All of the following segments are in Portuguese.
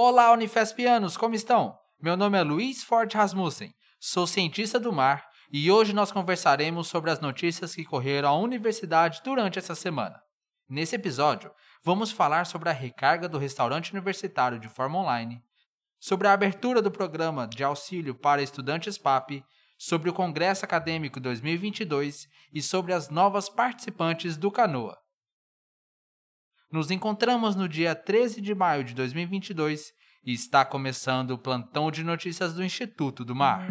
Olá, Unifespianos, como estão? Meu nome é Luiz Forte Rasmussen, sou cientista do mar e hoje nós conversaremos sobre as notícias que correram à universidade durante essa semana. Nesse episódio, vamos falar sobre a recarga do restaurante universitário de forma online, sobre a abertura do programa de auxílio para estudantes PAP, sobre o Congresso Acadêmico 2022 e sobre as novas participantes do Canoa. Nos encontramos no dia 13 de maio de 2022 e está começando o plantão de notícias do Instituto do Mar.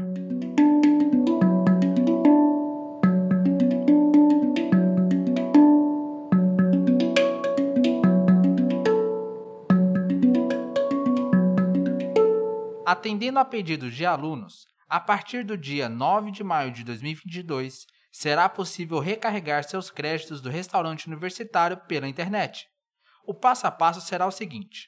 Atendendo a pedidos de alunos, a partir do dia 9 de maio de 2022, será possível recarregar seus créditos do restaurante universitário pela internet. O passo a passo será o seguinte: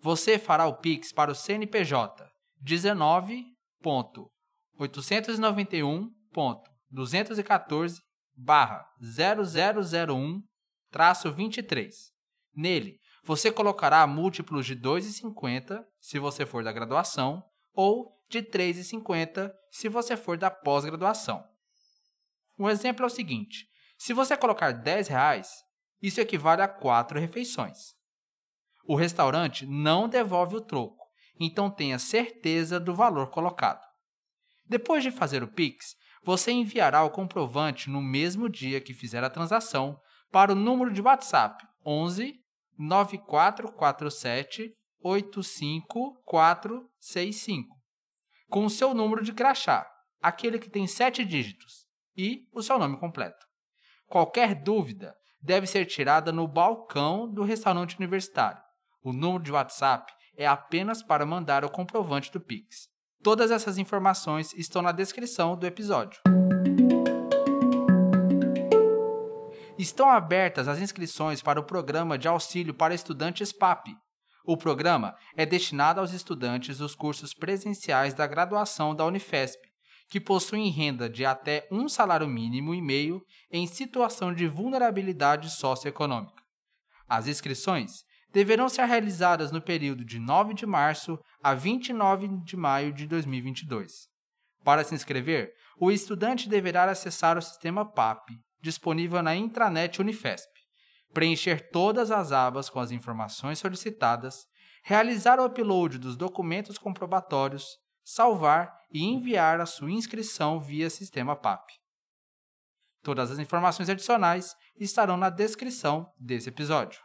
você fará o Pix para o CNPJ 19.891.214/0001-23. Nele, você colocará múltiplos de 2,50 se você for da graduação ou de 3,50 se você for da pós-graduação. Um exemplo é o seguinte: se você colocar 10 reais, isso equivale a quatro refeições. O restaurante não devolve o troco, então tenha certeza do valor colocado. Depois de fazer o Pix, você enviará o comprovante no mesmo dia que fizer a transação para o número de WhatsApp 11 9447 85465, com o seu número de crachá, aquele que tem sete dígitos, e o seu nome completo. Qualquer dúvida, deve ser tirada no balcão do restaurante universitário. O número de WhatsApp é apenas para mandar o comprovante do Pix. Todas essas informações estão na descrição do episódio. Estão abertas as inscrições para o programa de auxílio para estudantes PAP. O programa é destinado aos estudantes dos cursos presenciais da graduação da Unifesp que possuem renda de até um salário mínimo e meio em situação de vulnerabilidade socioeconômica. As inscrições deverão ser realizadas no período de 9 de março a 29 de maio de 2022. Para se inscrever, o estudante deverá acessar o sistema PAP, disponível na intranet Unifesp, preencher todas as abas com as informações solicitadas, realizar o upload dos documentos comprobatórios, salvar e enviar a sua inscrição via sistema PAP. Todas as informações adicionais estarão na descrição desse episódio.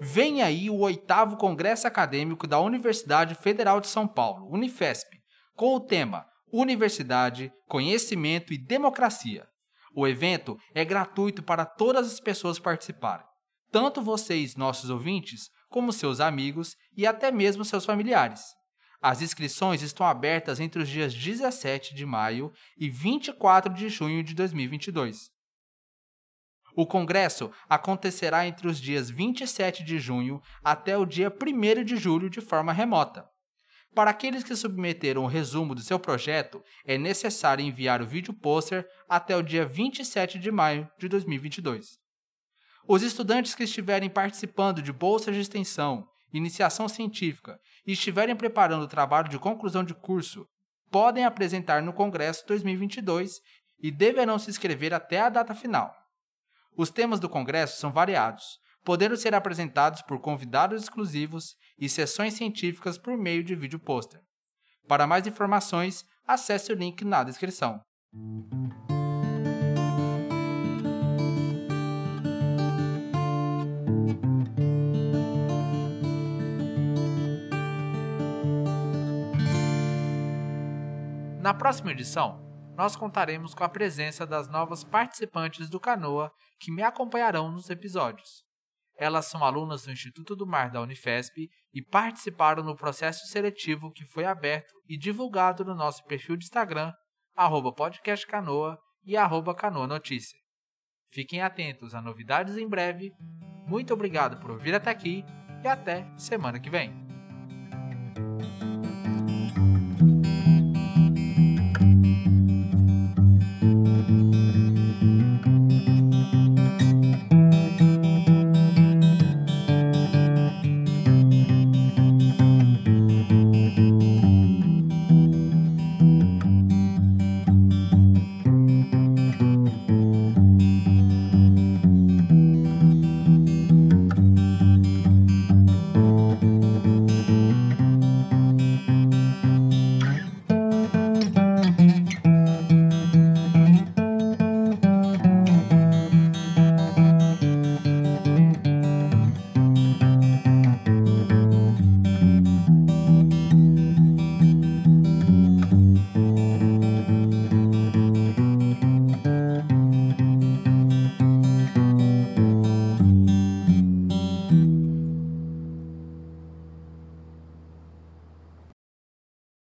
Vem aí o oitavo Congresso Acadêmico da Universidade Federal de São Paulo, Unifesp, com o tema Universidade, Conhecimento e Democracia. O evento é gratuito para todas as pessoas participarem, tanto vocês, nossos ouvintes, como seus amigos e até mesmo seus familiares. As inscrições estão abertas entre os dias 17 de maio e 24 de junho de 2022. O congresso acontecerá entre os dias 27 de junho até o dia 1 de julho de forma remota. Para aqueles que submeteram o resumo do seu projeto, é necessário enviar o vídeo pôster até o dia 27 de maio de 2022. Os estudantes que estiverem participando de bolsas de extensão, iniciação científica e estiverem preparando o trabalho de conclusão de curso, podem apresentar no Congresso 2022 e deverão se inscrever até a data final. Os temas do Congresso são variados, podendo ser apresentados por convidados exclusivos e sessões científicas por meio de vídeo pôster. Para mais informações, acesse o link na descrição. Na próxima edição, nós contaremos com a presença das novas participantes do Canoa que me acompanharão nos episódios. Elas são alunas do Instituto do Mar da Unifesp e participaram no processo seletivo que foi aberto e divulgado no nosso perfil de Instagram, podcastcanoa e canoa notícia. Fiquem atentos a novidades em breve. Muito obrigado por ouvir até aqui e até semana que vem.